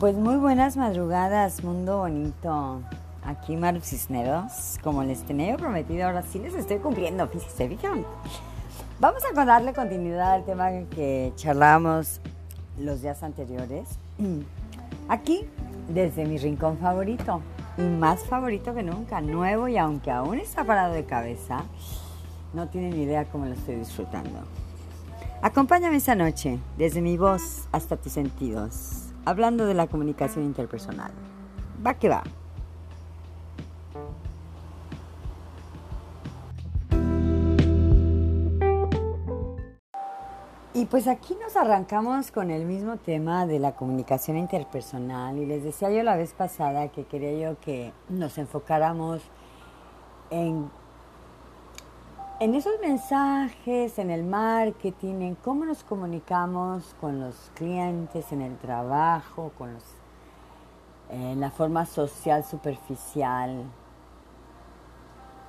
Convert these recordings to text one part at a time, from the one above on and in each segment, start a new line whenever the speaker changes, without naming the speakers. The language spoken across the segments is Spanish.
Pues muy buenas madrugadas, mundo bonito. Aquí Maru Cisneros, como les tenía prometido, ahora sí les estoy cumpliendo, fíjense, ¿vieron? Vamos a darle continuidad al tema que charlábamos los días anteriores. Aquí, desde mi rincón favorito, y más favorito que nunca, nuevo y aunque aún está parado de cabeza, no tienen idea cómo lo estoy disfrutando. Acompáñame esta noche, desde mi voz hasta tus sentidos, hablando de la comunicación interpersonal. Va que va. Y pues aquí nos arrancamos con el mismo tema de la comunicación interpersonal y les decía yo la vez pasada que quería yo que nos enfocáramos en, en esos mensajes, en el marketing, en cómo nos comunicamos con los clientes, en el trabajo, con los, en la forma social superficial.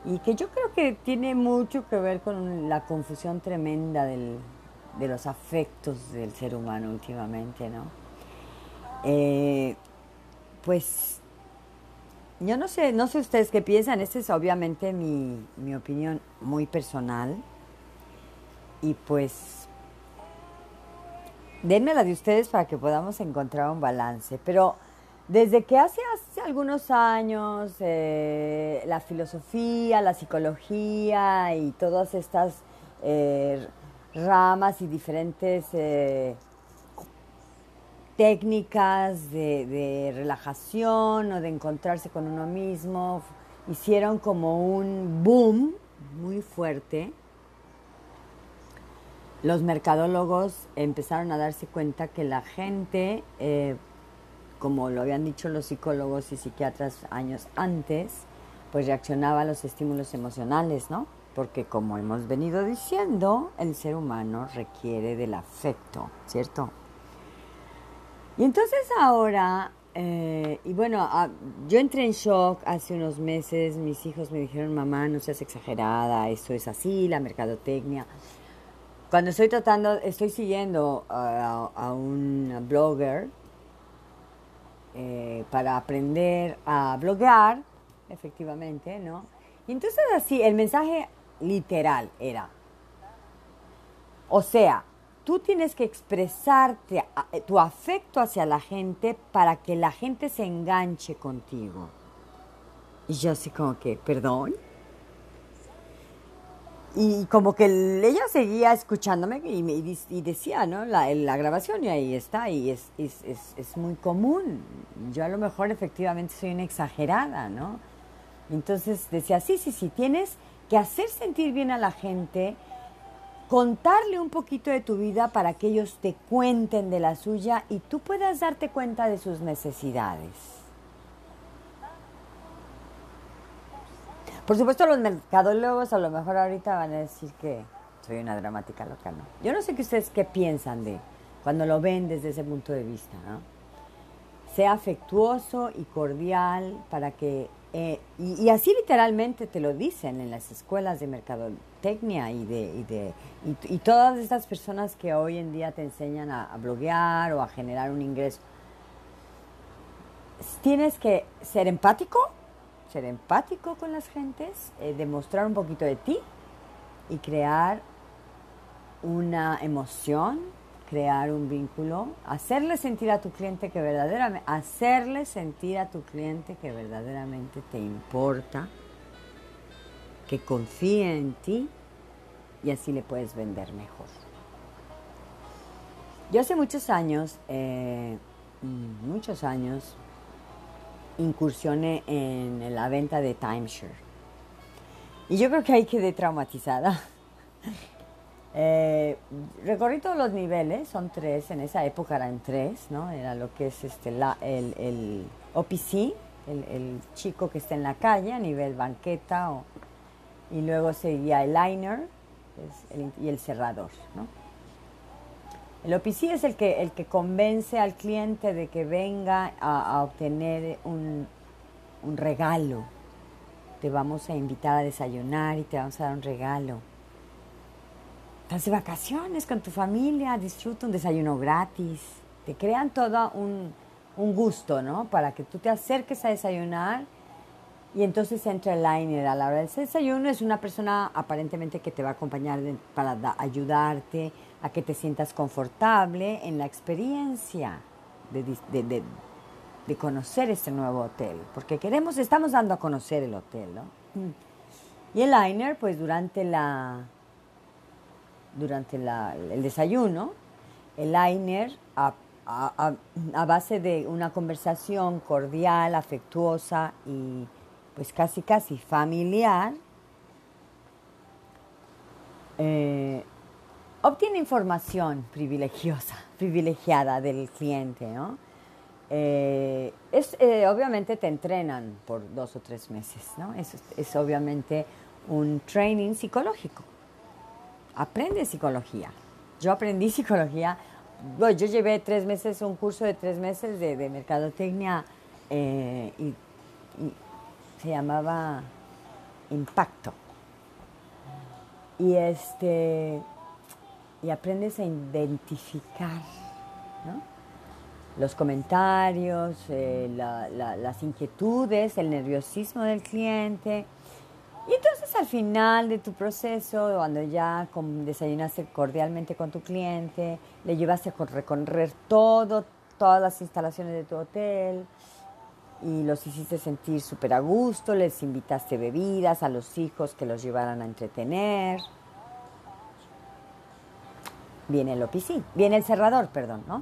Y que yo creo que tiene mucho que ver con la confusión tremenda de los afectos del ser humano últimamente, ¿no? Eh, pues yo no sé, no sé ustedes qué piensan, esta es obviamente mi, mi opinión muy personal. Y pues denme la de ustedes para que podamos encontrar un balance, pero desde que hace, hace algunos años eh, la filosofía, la psicología y todas estas eh, ramas y diferentes eh, técnicas de, relajación o de encontrarse con uno mismo hicieron como un boom muy fuerte. Los mercadólogos empezaron a darse cuenta que la gente, eh, como lo habían dicho los psicólogos y psiquiatras años antes, pues reaccionaba a los estímulos emocionales, ¿no? porque como hemos venido diciendo, el ser humano requiere del afecto, ¿cierto? Y entonces ahora, eh, y bueno, ah, yo entré en shock hace unos meses, mis hijos me dijeron, mamá, no seas exagerada, esto es así, la mercadotecnia. Cuando estoy tratando, estoy siguiendo a, un blogger eh, para aprender a bloguear, efectivamente, ¿no? Y entonces así, el mensaje literal era. O sea, tú tienes que expresarte tu afecto hacia la gente para que la gente se enganche contigo. Y yo así como que, perdón. Y como que ella seguía escuchándome y, me, y decía, ¿no? La, la, grabación y ahí está, y es, es, es, es, muy común. Yo a lo mejor efectivamente soy una exagerada, ¿no? Entonces decía, sí, sí, sí, tienes que hacer sentir bien a la gente, contarle un poquito de tu vida para que ellos te cuenten de la suya y tú puedas darte cuenta de sus necesidades. Por supuesto, los mercadólogos a lo mejor ahorita van a decir que soy una dramática loca, ¿no? Yo no sé qué ustedes qué piensan de cuando lo ven desde ese punto de vista, ¿no? Sea afectuoso y cordial para que eh, y, así literalmente te lo dicen en las escuelas de mercadotecnia y, de, y, de, y, todas estas personas que hoy en día te enseñan a, a, bloguear o a generar un ingreso. Tienes que ser empático, ser empático con las gentes, eh, demostrar un poquito de ti y crear una emoción crear un vínculo, hacerle sentir a tu cliente que verdaderamente, hacerle sentir a tu cliente que verdaderamente te importa, que confíe en ti y así le puedes vender mejor. Yo hace muchos años, eh, muchos años, incursioné en la venta de timeshare. Y yo creo que ahí quedé traumatizada. Eh, recorrí todos los niveles, son tres, en esa época eran tres, ¿no? Era lo que es este, el, el OPC, el, chico que está en la calle a nivel banqueta, o, y luego seguía el liner y el cerrador, ¿no? El OPC es el que, el que convence al cliente de que venga a, a obtener un, un regalo. Te vamos a invitar a desayunar y te vamos a dar un regalo Estás de vacaciones con tu familia, disfruta un desayuno gratis. Te crean todo un, un gusto, ¿no? Para que tú te acerques a desayunar y entonces entra el liner a la hora del desayuno. Es una persona aparentemente que te va a acompañar para ayudarte a que te sientas confortable en la experiencia de, de, conocer este nuevo hotel. Porque queremos, estamos dando a conocer el hotel, ¿no? Mm. Y el liner, pues durante la durante el desayuno, el liner a a, base de una conversación cordial, afectuosa y pues casi casi familiar, eh, obtiene información privilegiosa, privilegiada del cliente, ¿no? Eh, es, eh, obviamente te entrenan por dos o tres meses, ¿no? Es, es obviamente un training psicológico. Aprende psicología. Yo aprendí psicología yo llevé tres meses, un curso de tres meses de, mercadotecnia eh, y, se llamaba Impacto. Y este y aprendes a identificar los comentarios, eh, las inquietudes, el nerviosismo del cliente y entonces al final de tu proceso, cuando ya desayunaste cordialmente con tu cliente, le llevaste a recorrer todo, todas las instalaciones de tu hotel y los hiciste sentir súper a gusto, les invitaste bebidas a los hijos que los llevaran a entretener. Viene el OPC, viene el cerrador, perdón, ¿no?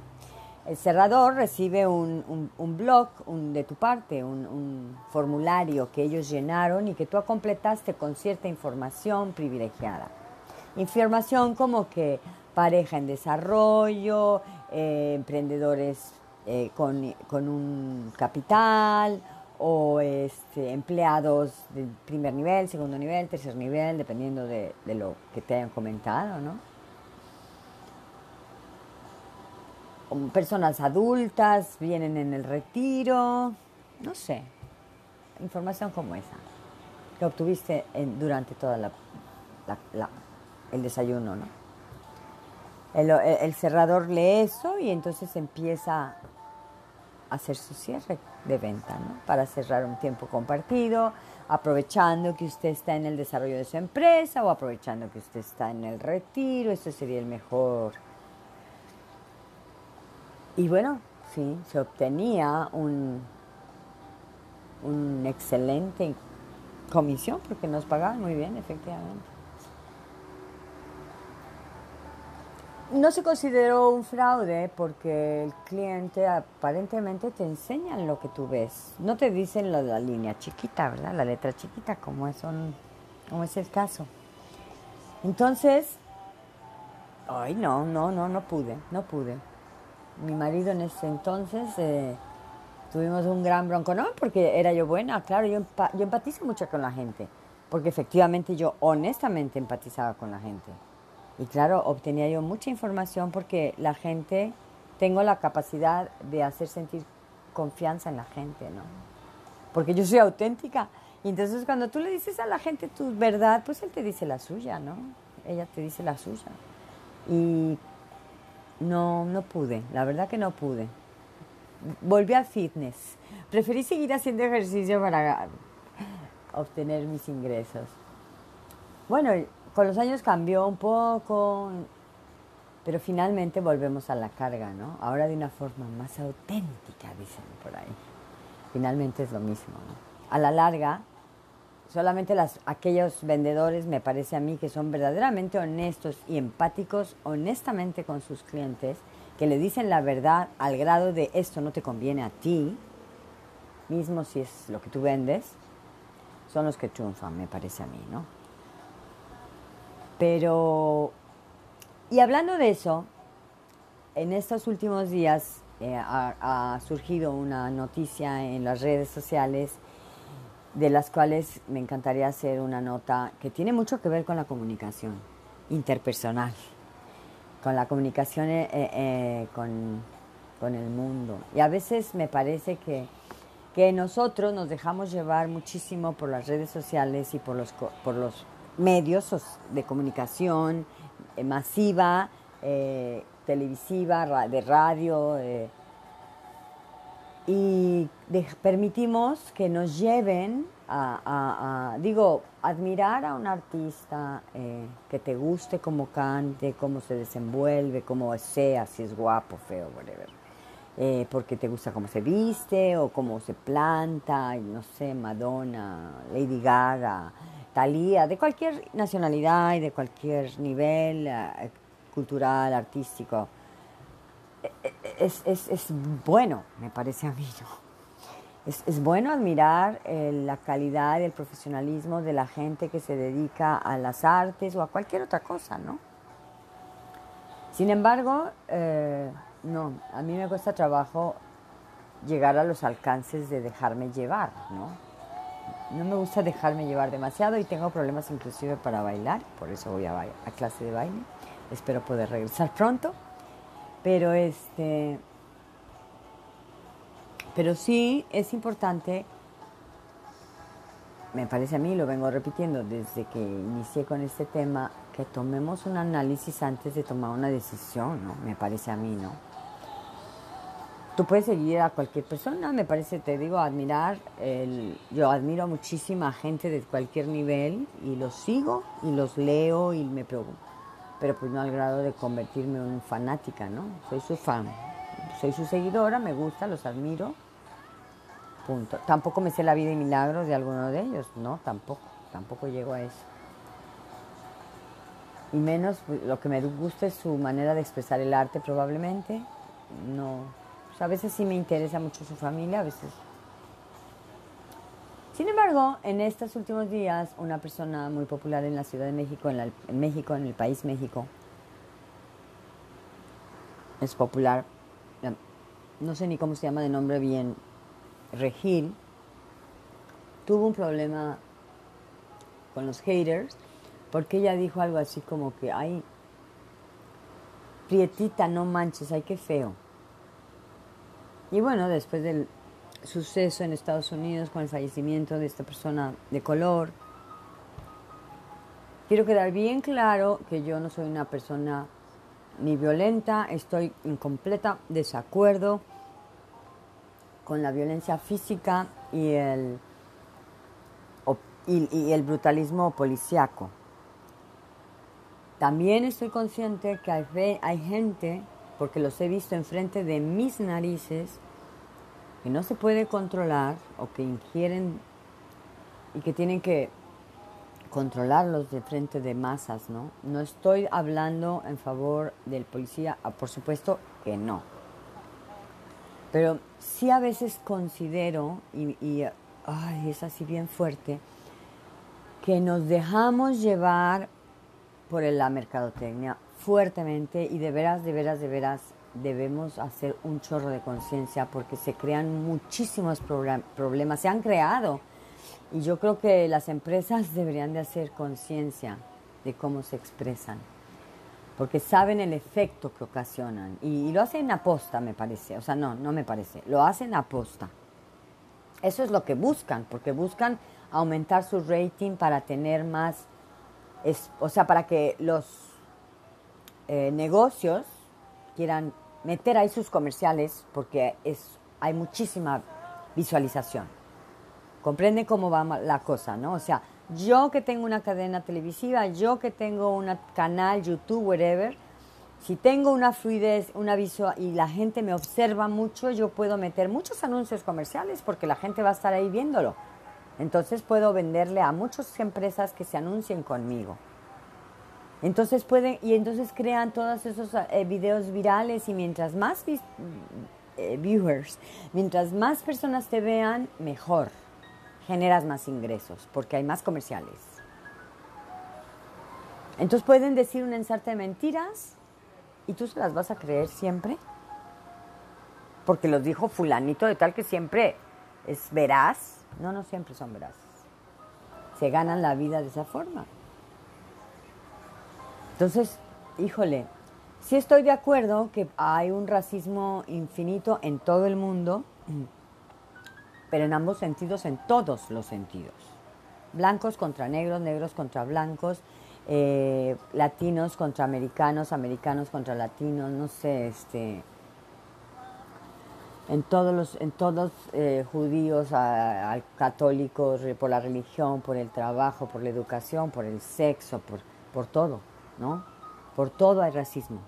El cerrador recibe un, un, blog de tu parte, un, formulario que ellos llenaron y que tú completaste con cierta información privilegiada. Información como que pareja en desarrollo, eh, emprendedores eh, con, un capital o este, empleados de primer nivel, segundo nivel, tercer nivel, dependiendo de, de lo que te hayan comentado, ¿no? Personas adultas vienen en el retiro, no sé, información como esa, que obtuviste durante toda la, el desayuno, ¿no? El, cerrador lee eso y entonces empieza a hacer su cierre de venta, ¿no? Para cerrar un tiempo compartido, aprovechando que usted está en el desarrollo de su empresa o aprovechando que usted está en el retiro, ese sería el mejor y bueno, sí, se obtenía un, un excelente comisión porque nos pagaban muy bien, efectivamente. No se consideró un fraude porque el cliente aparentemente te enseña lo que tú ves. No te dicen la, la línea chiquita, ¿verdad? La letra chiquita, como es, como es el caso. Entonces, ay, no, no, no, no pude, no pude mi marido en ese entonces eh, tuvimos un gran bronco, no porque era yo buena, claro, yo, yo empatizo mucho con la gente, porque efectivamente yo honestamente empatizaba con la gente. Y claro, obtenía yo mucha información porque la gente, tengo la capacidad de hacer sentir confianza en la gente, ¿no? Porque yo soy auténtica. Y entonces cuando tú le dices a la gente tu verdad, pues él te dice la suya, ¿no? Ella te dice la suya. Y no, no pude, la verdad que no pude. Volví al fitness. Preferí seguir haciendo ejercicio para obtener mis ingresos. Bueno, con los años cambió un poco, pero finalmente volvemos a la carga, ¿no? Ahora de una forma más auténtica, dicen por ahí. Finalmente es lo mismo, ¿no? A la larga, Solamente las, aquellos vendedores, me parece a mí, que son verdaderamente honestos y empáticos, honestamente con sus clientes, que le dicen la verdad al grado de esto no te conviene a ti, mismo si es lo que tú vendes, son los que triunfan, me parece a mí, ¿no? Pero, y hablando de eso, en estos últimos días eh, ha surgido una noticia en las redes sociales de las cuales me encantaría hacer una nota que tiene mucho que ver con la comunicación interpersonal, con la comunicación eh, eh, con, el mundo. Y a veces me parece que, que, nosotros nos dejamos llevar muchísimo por las redes sociales y por los, por los medios de comunicación eh, masiva, televisiva, de radio y permitimos que nos lleven a, digo, admirar a un artista eh, que te guste cómo cante, cómo se desenvuelve, cómo sea, si es guapo, feo, whatever. Eh, porque te gusta cómo se viste o cómo se planta, no sé, Madonna, Lady Gaga, Thalía, de cualquier nacionalidad y de cualquier nivel eh, cultural, artístico. Es, es, es, bueno, me parece a mí, ¿no? es, bueno admirar eh, la calidad y el profesionalismo de la gente que se dedica a las artes o a cualquier otra cosa, ¿no? Sin embargo, eh, no, a mí me cuesta trabajo llegar a los alcances de dejarme llevar, ¿no? No me gusta dejarme llevar demasiado y tengo problemas inclusive para bailar, por eso voy a, a clase de baile. Espero poder regresar pronto. Pero este, pero sí es importante, me parece a mí, lo vengo repitiendo desde que inicié con este tema, que tomemos un análisis antes de tomar una decisión, ¿no? Me parece a mí, ¿no? Tú puedes seguir a cualquier persona, me parece, te digo, admirar. El, yo admiro a muchísima gente de cualquier nivel y los sigo y los leo y me preocupo. Pero pues no al grado de convertirme en fanática, ¿no? Soy su fan, soy su seguidora, me gusta, los admiro. Punto. Tampoco me sé la vida y milagros de alguno de ellos, no, tampoco, tampoco llego a eso. Y menos pues, lo que me gusta es su manera de expresar el arte probablemente. No, a veces sí me interesa mucho su familia, a veces. Sin embargo, en estos últimos días, una persona muy popular en la Ciudad de México, en México, en el país México, es popular no sé ni cómo se llama de nombre bien, Regil, tuvo un problema con los haters porque ella dijo algo así como que, ay, prietita, no manches, ay, qué feo. Y bueno, después del suceso en Estados Unidos con el fallecimiento de esta persona de color, quiero quedar bien claro que yo no soy una persona ni violenta, estoy en completa desacuerdo con la violencia física y el, y, el brutalismo policiaco. También estoy consciente que hay, hay gente, porque los he visto enfrente de mis narices, que no se puede controlar o que ingieren y que tienen que controlarlos de frente de masas, ¿no? No estoy hablando en favor del policía, ah, por supuesto que no. Pero sí a veces considero, y, es así bien fuerte, que nos dejamos llevar por la mercadotecnia fuertemente y de veras, de veras, de veras debemos hacer un chorro de conciencia porque se crean muchísimos problemas, se han creado. Y yo creo que las empresas deberían de hacer conciencia de cómo se expresan porque saben el efecto que ocasionan. Y, lo hacen aposta, me parece. O sea, no, no me parece. Lo hacen aposta. Eso es lo que buscan, porque buscan aumentar su rating para tener más, o sea, para que los eh, negocios quieran meter ahí sus comerciales, porque es, hay muchísima visualización. ¿Comprenden cómo va la cosa, no? O sea, yo que tengo una cadena televisiva, yo que tengo un canal, YouTube, whatever, si tengo una fluidez, una visual y la gente me observa mucho, yo puedo meter muchos anuncios comerciales porque la gente va a estar ahí viéndolo. Entonces puedo venderle a muchas empresas que se anuncien conmigo. Entonces pueden, y entonces crean todos esos eh, videos virales y mientras más eh, viewers, mientras más personas te vean, mejor generas más ingresos porque hay más comerciales. Entonces pueden decir un ensarte de mentiras y tú se las vas a creer siempre. Porque los dijo fulanito de tal que siempre es veraz. No, no siempre son veraces. Se ganan la vida de esa forma. Entonces, híjole, sí estoy de acuerdo que hay un racismo infinito en todo el mundo pero en ambos sentidos, en todos los sentidos. Blancos contra negros, negros contra blancos, eh, latinos contra americanos, americanos contra latinos, no sé, este... en todos los, en todos eh, judíos, católicos, por la religión, por el trabajo, por la educación, por el sexo, por todo, ¿no? Por todo hay racismo.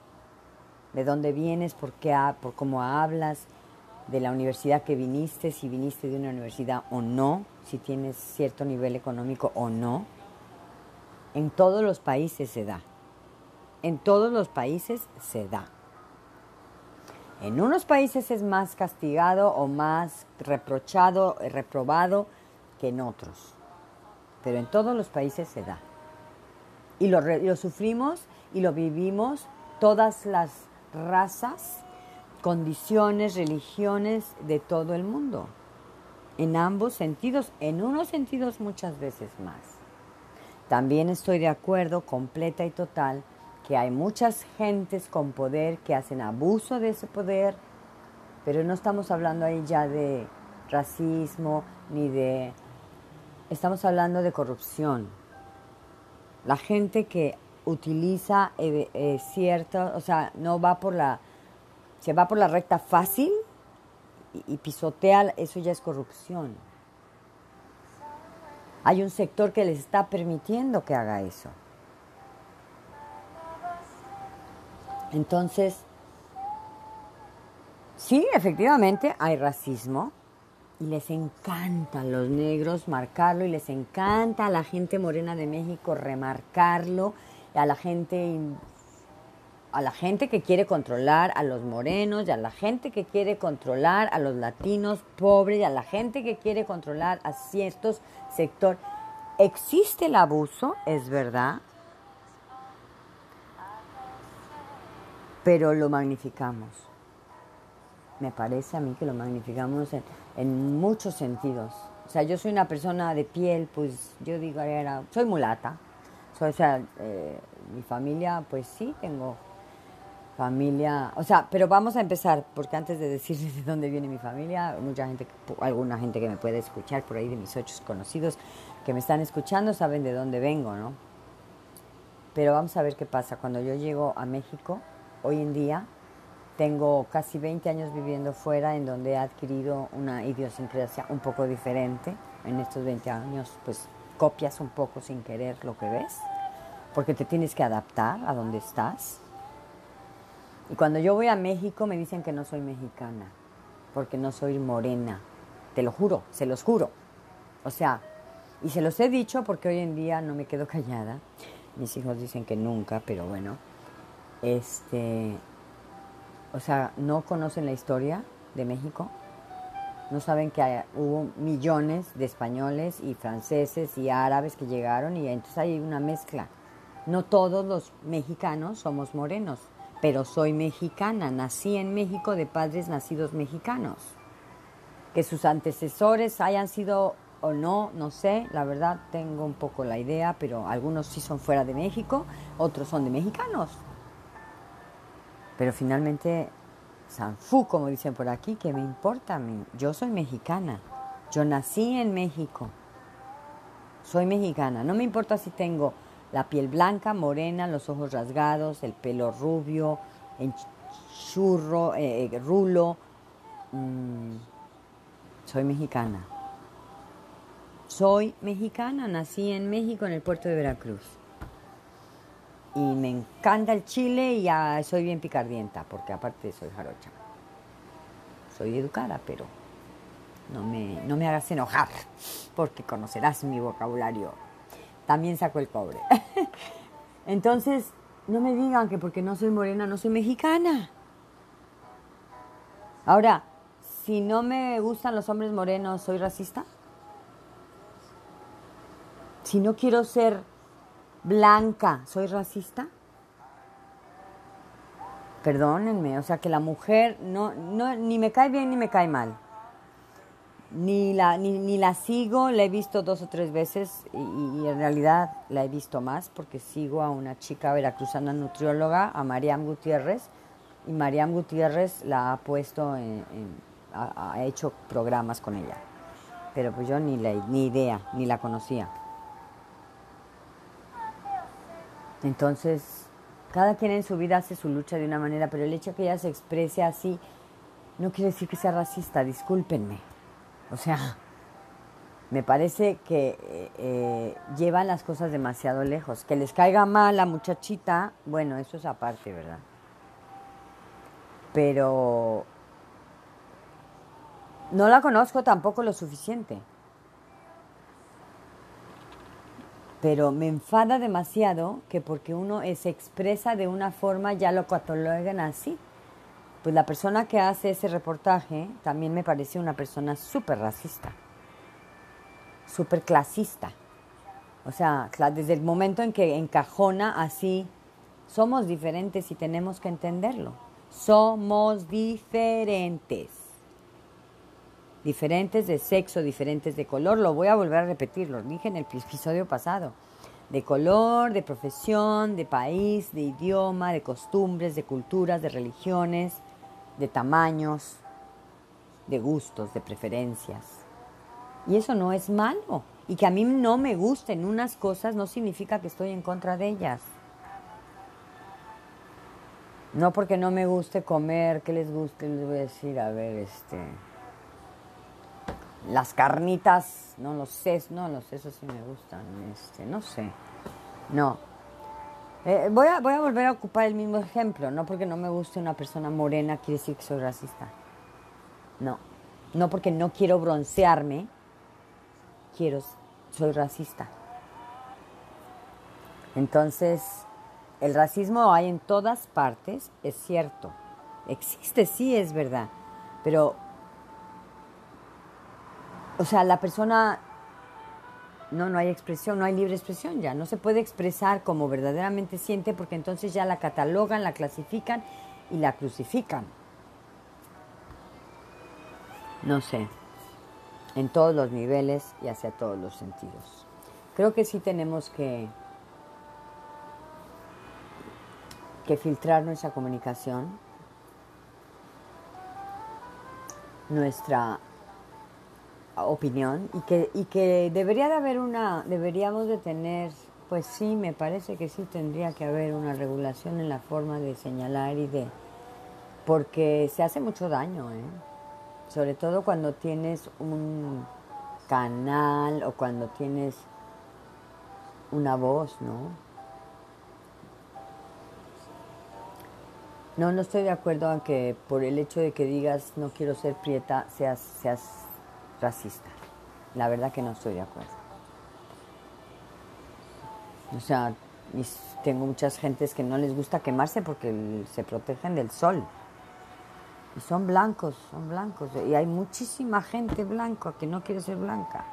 De dónde vienes, por qué, por cómo hablas, de la universidad que viniste, si viniste de una universidad o no, si tienes cierto nivel económico o no. En todos los países se da. En todos los países se da. En unos países es más castigado o más reprochado, reprobado que en otros. Pero en todos los países se da. Y lo, lo sufrimos y lo vivimos todas las razas, condiciones, religiones de todo el mundo. En ambos sentidos, en unos sentidos muchas veces más. También estoy de acuerdo completa y total que hay muchas gentes con poder que hacen abuso de ese poder, pero no estamos hablando ahí ya de racismo ni de... Estamos hablando de corrupción. La gente que utiliza eh, eh, cierto, o sea, no va por la, se va por la recta fácil y, y pisotea, eso ya es corrupción. Hay un sector que les está permitiendo que haga eso. Entonces, sí, efectivamente hay racismo y les encanta a los negros marcarlo y les encanta a la gente morena de México remarcarlo, a la gente a la gente que quiere controlar a los morenos, y a la gente que quiere controlar a los latinos pobres, y a la gente que quiere controlar a ciertos sectores. Existe el abuso, es verdad, pero lo magnificamos. Me parece a mí que lo magnificamos en, muchos sentidos. O sea, yo soy una persona de piel, pues yo digo, era, soy mulata. Soy, o sea, eh, mi familia, pues sí, tengo familia, o sea, pero vamos a empezar, porque antes de decir de dónde viene mi familia, mucha gente, alguna gente que me puede escuchar por ahí de mis ocho conocidos que me están escuchando saben de dónde vengo, ¿no? Pero vamos a ver qué pasa. Cuando yo llego a México, hoy en día tengo casi 20 años viviendo fuera en donde he adquirido una idiosincrasia un poco diferente. En estos 20 años pues copias un poco sin querer lo que ves, porque te tienes que adaptar a donde estás. Y cuando yo voy a México me dicen que no soy mexicana, porque no soy morena. Te lo juro, se los juro. O sea, y se los he dicho porque hoy en día no me quedo callada. Mis hijos dicen que nunca, pero bueno, este, o sea, no conocen la historia de México, no saben que hubo millones de españoles y franceses y árabes que llegaron y entonces hay una mezcla. No todos los mexicanos somos morenos, pero soy mexicana, nací en México de padres nacidos mexicanos. Que sus antecesores hayan sido o no, no sé, la verdad tengo un poco la idea, pero algunos sí son fuera de México, otros son de mexicanos. Pero finalmente, Sanfu, como dicen por aquí, ¿qué me importa? Yo soy mexicana. Yo nací en México. Soy mexicana. No me importa si tengo la piel blanca, morena, los ojos rasgados, el pelo rubio, en churro, eh, eh, rulo. Mm, soy mexicana. Soy mexicana, nací en México, en el puerto de Veracruz y me encanta el chile y ya soy bien picardienta, porque aparte soy jarocha. Soy educada, pero no me, no me hagas enojar, porque conocerás mi vocabulario. También saco el cobre. Entonces, no me digan que porque no soy morena no soy mexicana. Ahora, si no me gustan los hombres morenos, ¿soy racista? Si no quiero ser blanca, ¿soy racista? Perdónenme, o sea que la mujer no, no, ni me cae bien ni me cae mal. Ni la, ni, la sigo, la he visto dos o tres veces y, en realidad la he visto más porque sigo a una chica veracruzana nutrióloga, a Mariam Gutiérrez, y Mariam Gutiérrez la ha puesto, en, ha, ha, hecho programas con ella. Pero pues yo ni, la, ni idea, ni la conocía. Entonces, cada quien en su vida hace su lucha de una manera, pero el hecho que ella se exprese así no quiere decir que sea racista, discúlpenme. O sea, me parece que eh, eh, llevan las cosas demasiado lejos. Que les caiga mal la muchachita, bueno, eso es aparte, ¿verdad? Pero no la conozco tampoco lo suficiente. Pero me enfada demasiado que porque uno se expresa de una forma ya lo catalogan así. Pues la persona que hace ese reportaje también me parece una persona súper racista, súper clasista. O sea, desde el momento en que encajona así, somos diferentes y tenemos que entenderlo. Somos diferentes. Diferentes de sexo, diferentes de color. Lo voy a volver a repetir, lo dije en el episodio pasado. De color, de profesión, de país, de idioma, de costumbres, de culturas, de religiones, de tamaños, de gustos, de preferencias. Y eso no es malo. Y que a mí no me gusten unas cosas no significa que estoy en contra de ellas. No porque no me guste comer, que les guste, les voy a decir, a ver, este. Las carnitas, no los sé, no los sesos sí me gustan, este, no sé. No, eh, voy, a, voy a volver a ocupar el mismo ejemplo. No porque no me guste una persona morena quiere decir que soy racista. No. No porque no quiero broncearme, quiero, soy racista. Entonces, el racismo hay en todas partes, es cierto. Existe, sí, es verdad. Pero, o sea, la persona no, no hay expresión, no hay libre expresión ya. No se puede expresar como verdaderamente siente porque entonces ya la catalogan, la clasifican y la crucifican. No sé, en todos los niveles y hacia todos los sentidos. Creo que sí tenemos que, que filtrar nuestra comunicación, nuestra opinión y que, y que debería de haber una, deberíamos de tener, pues sí, me parece que sí tendría que haber una regulación en la forma de señalar y de, porque se hace mucho daño, ¿eh? sobre todo cuando tienes un canal o cuando tienes una voz, ¿no? No, no estoy de acuerdo en que por el hecho de que digas no quiero ser prieta seas, seas racista. La verdad que no estoy de acuerdo. O sea, tengo muchas gentes que no les gusta quemarse porque se protegen del sol. Y son blancos, son blancos. Y hay muchísima gente blanca que no quiere ser blanca.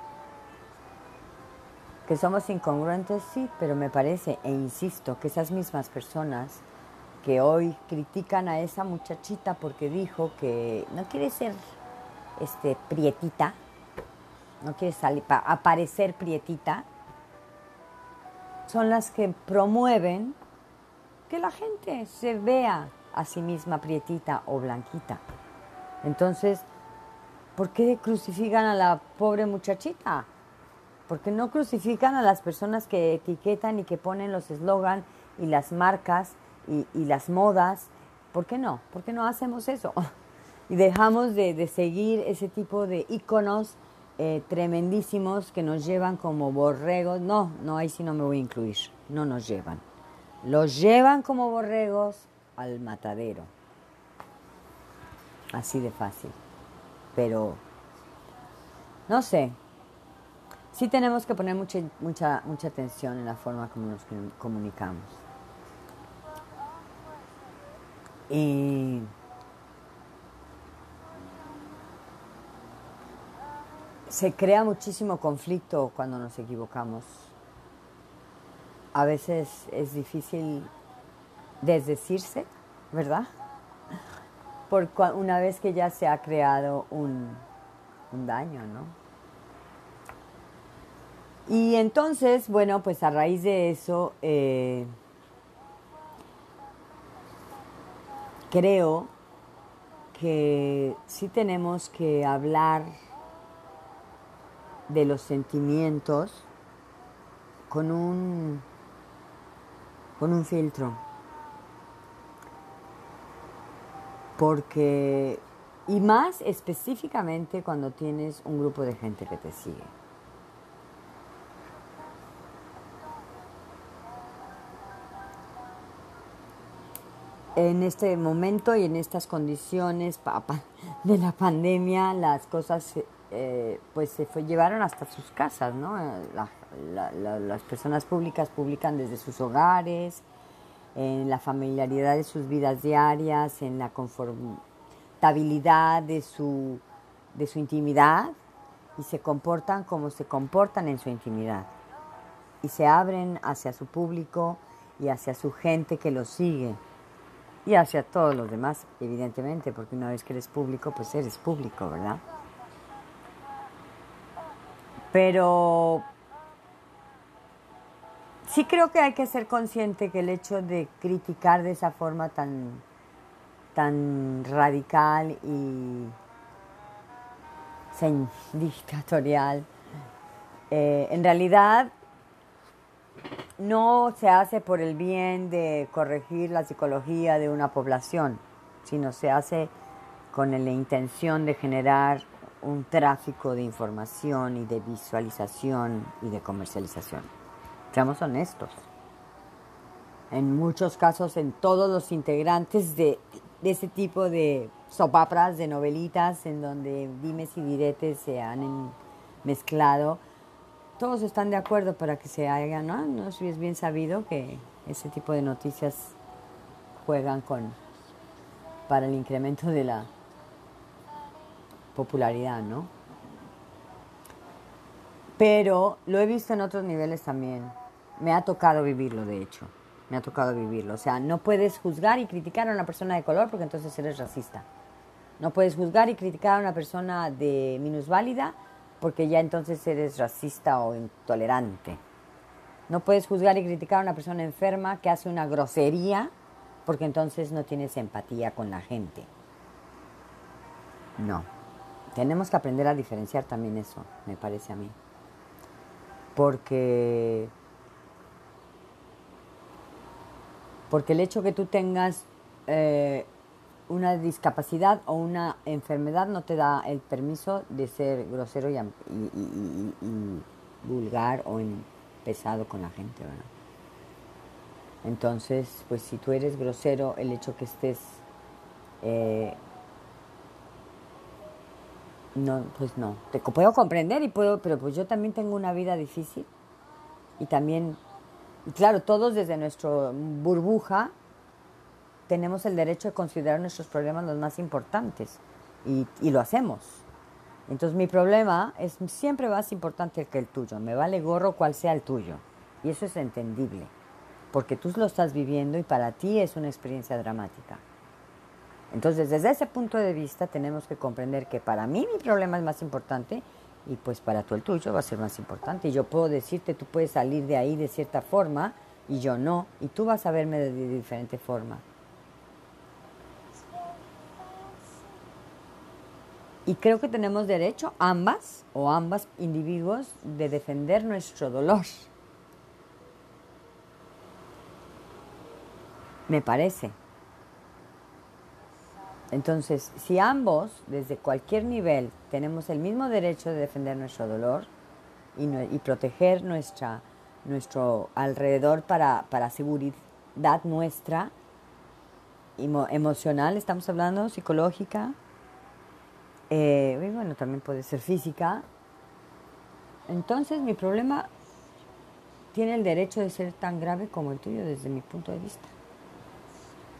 Que somos incongruentes, sí, pero me parece, e insisto, que esas mismas personas que hoy critican a esa muchachita porque dijo que no quiere ser este, prietita, no quiere salir, para aparecer prietita, son las que promueven que la gente se vea a sí misma prietita o blanquita. Entonces, ¿por qué crucifican a la pobre muchachita? ¿Por qué no crucifican a las personas que etiquetan y que ponen los eslogans y las marcas y, las modas? ¿Por qué no? ¿Por qué no hacemos eso? y dejamos de, seguir ese tipo de iconos eh, tremendísimos que nos llevan como borregos. No, no, ahí sí no me voy a incluir. No nos llevan. Los llevan como borregos al matadero. Así de fácil. Pero, no sé. Sí tenemos que poner mucha, mucha, mucha atención en la forma como nos comunicamos. Y se crea muchísimo conflicto cuando nos equivocamos. A veces es difícil desdecirse, ¿verdad? Por una vez que ya se ha creado un, daño, ¿no? Y entonces, bueno, pues a raíz de eso, eh, creo que sí tenemos que hablar de los sentimientos con un, con un filtro. Porque Y más específicamente cuando tienes un grupo de gente que te sigue. En este momento y en estas condiciones de la pandemia, las cosas eh, pues se fue, llevaron hasta sus casas, ¿no? las personas públicas publican desde sus hogares, en la familiaridad de sus vidas diarias, en la confortabilidad de su, de su intimidad y se comportan como se comportan en su intimidad. Y se abren hacia su público y hacia su gente que los sigue y hacia todos los demás, evidentemente, porque una vez que eres público, pues eres público, ¿verdad? Pero sí creo que hay que ser consciente que el hecho de criticar de esa forma tan, tan radical y dictatorial, eh, en realidad no se hace por el bien de corregir la psicología de una población, sino se hace con la intención de generar un tráfico de información y de visualización y de comercialización. Seamos honestos. En muchos casos, en todos los integrantes de, ese tipo de sopapras, de novelitas, en donde dimes y diretes se han mezclado, todos están de acuerdo para que se haga, ¿no? No es bien sabido que ese tipo de noticias juegan con para el incremento de la popularidad, ¿no? Pero lo he visto en otros niveles también. Me ha tocado vivirlo, de hecho. Me ha tocado vivirlo. O sea, no puedes juzgar y criticar a una persona de color porque entonces eres racista. No puedes juzgar y criticar a una persona de minusválida porque ya entonces eres racista o intolerante. No puedes juzgar y criticar a una persona enferma que hace una grosería porque entonces no tienes empatía con la gente. No. Tenemos que aprender a diferenciar también eso, me parece a mí. Porque Porque el hecho que tú tengas eh, una discapacidad o una enfermedad no te da el permiso de ser grosero y, vulgar o pesado con la gente, ¿verdad? Entonces, pues si tú eres grosero, el hecho que estés... Eh, no, pues no. Te puedo comprender y puedo, pero pues yo también tengo una vida difícil y también y claro, todos desde nuestra burbuja tenemos el derecho de considerar nuestros problemas los más importantes y, y, lo hacemos. Entonces mi problema es siempre más importante que el tuyo. Me vale gorro cual sea el tuyo. Y eso es entendible, porque tú lo estás viviendo y para ti es una experiencia dramática. Entonces desde ese punto de vista tenemos que comprender que para mí mi problema es más importante y pues para tú el tuyo va a ser más importante. Y yo puedo decirte, tú puedes salir de ahí de cierta forma y yo no, y tú vas a verme de, diferente forma. Y creo que tenemos derecho, ambas o ambas individuos, de defender nuestro dolor. Me parece. Entonces, si ambos, desde cualquier nivel, tenemos el mismo derecho de defender nuestro dolor y, proteger nuestra, nuestro alrededor para, para seguridad nuestra, emocional, estamos hablando, psicológica, eh, y bueno, también puede ser física, entonces mi problema tiene el derecho de ser tan grave como el tuyo desde mi punto de vista.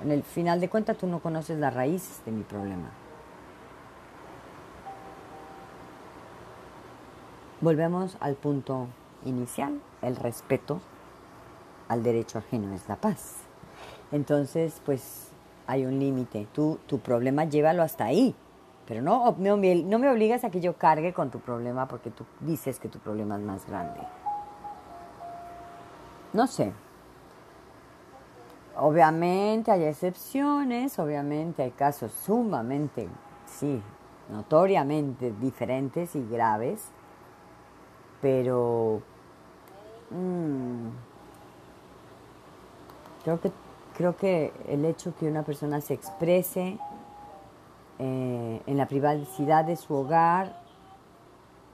En el final de cuentas tú no conoces las raíces de mi problema. Volvemos al punto inicial, el respeto al derecho ajeno es la paz. Entonces, pues hay un límite. Tú, tu problema llévalo hasta ahí. Pero no, no, no me obligas a que yo cargue con tu problema porque tú dices que tu problema es más grande. No sé, Obviamente hay excepciones, obviamente hay casos sumamente, sí, notoriamente diferentes y graves, pero mm, creo, que, creo que el hecho que una persona se exprese eh, en la privacidad de su hogar,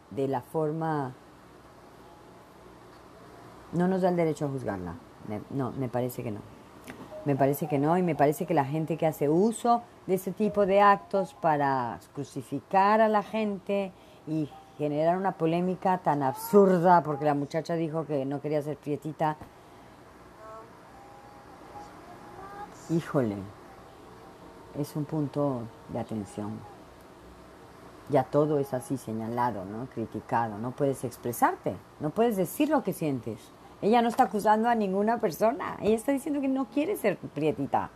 de la forma... No nos da el derecho a juzgarla. No, me parece que no. Me parece que no y me parece que la gente que hace uso de ese tipo de actos para crucificar a la gente y generar una polémica tan absurda porque la muchacha dijo que no quería ser prietita. Híjole, es un punto de atención. Ya todo es así señalado, ¿no? Criticado. No puedes expresarte, no puedes decir lo que sientes. Ella no está acusando a ninguna persona. Ella está diciendo que no quiere ser prietita.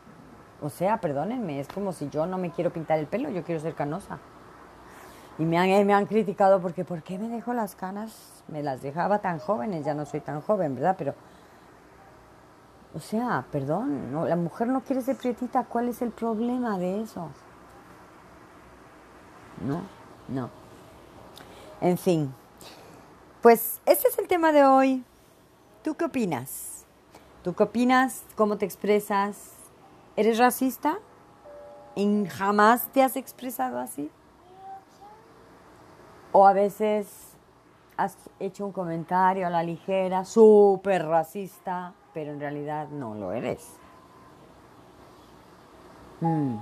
O sea, perdónenme, es como si yo no me quiero pintar el pelo, yo quiero ser canosa. Y me han, me han criticado porque, ¿por qué me dejo las canas? Me las dejaba tan jóvenes, ya no soy tan joven, ¿verdad? Pero, o sea, perdón, no, la mujer no quiere ser prietita, ¿cuál es el problema de eso? No, no. En fin, pues ese es el tema de hoy. ¿Tú qué opinas? ¿Tú qué opinas? ¿Cómo te expresas? ¿Eres racista? ¿Y jamás te has expresado así? ¿O a veces has hecho un comentario a la ligera, súper racista, pero en realidad no lo eres? Hmm.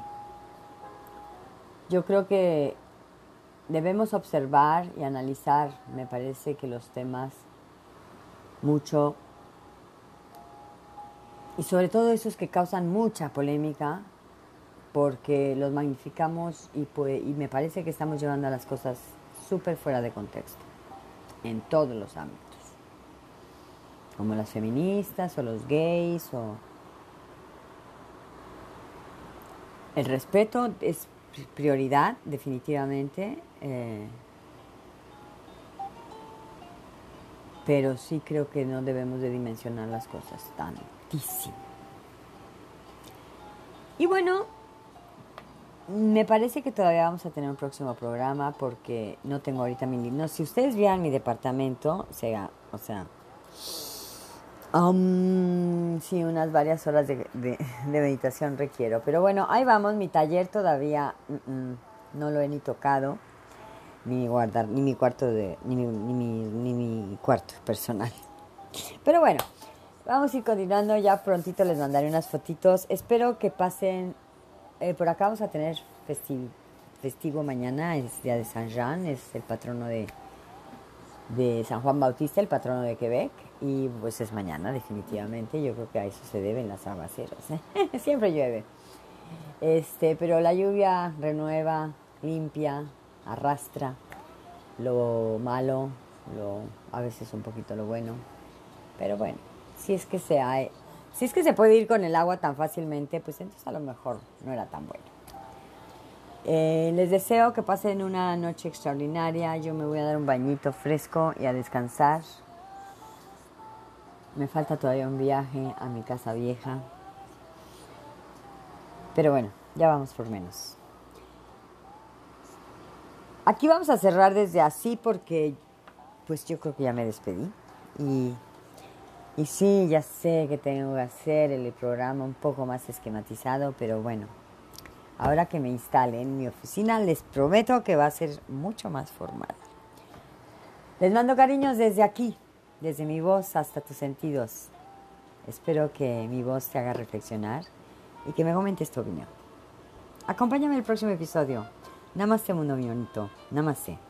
Yo creo que debemos observar y analizar, me parece que los temas mucho. Y sobre todo esos que causan mucha polémica porque los magnificamos y, pues, y me parece que estamos llevando a las cosas súper fuera de contexto en todos los ámbitos. Como las feministas o los gays o el respeto es prioridad definitivamente eh, pero sí creo que no debemos de dimensionar las cosas tantísimo. Y bueno, me parece que todavía vamos a tener un próximo programa porque no tengo ahorita mi no, Si ustedes vean mi departamento, sea, o sea, um, sí, unas varias horas de, meditación requiero. Pero bueno, ahí vamos, mi taller todavía mm, mm, no lo he ni tocado ni guardar, ni mi cuarto de, ni mi, ni mi, cuarto personal. Pero bueno, vamos a ir continuando, ya prontito les mandaré unas fotitos. Espero que pasen, eh, por acá vamos a tener festivo, festivo mañana, es día de San Jean, es el patrono de, de San Juan Bautista, el patrono de Quebec, y pues es mañana definitivamente, yo creo que a eso se deben las aguaceros, ¿eh? siempre llueve. Este, pero la lluvia renueva, limpia, arrastra lo malo, lo, a veces un poquito lo bueno. Pero bueno, si es que se si es que se puede ir con el agua tan fácilmente, pues entonces a lo mejor no era tan bueno. Eh, les deseo que pasen una noche extraordinaria. Yo me voy a dar un bañito fresco y a descansar. Me falta todavía un viaje a mi casa vieja. Pero bueno, ya vamos por menos. Aquí vamos a cerrar desde así porque pues yo creo que ya me despedí. Y, y sí, ya sé que tengo que hacer el programa un poco más esquematizado, pero bueno, ahora que me instale en mi oficina les prometo que va a ser mucho más formal. Les mando cariños desde aquí, desde mi voz hasta tus sentidos. Espero que mi voz te haga reflexionar y que me comentes tu opinión. Acompáñame el próximo episodio. 生瀬も飲むよりにと生瀬。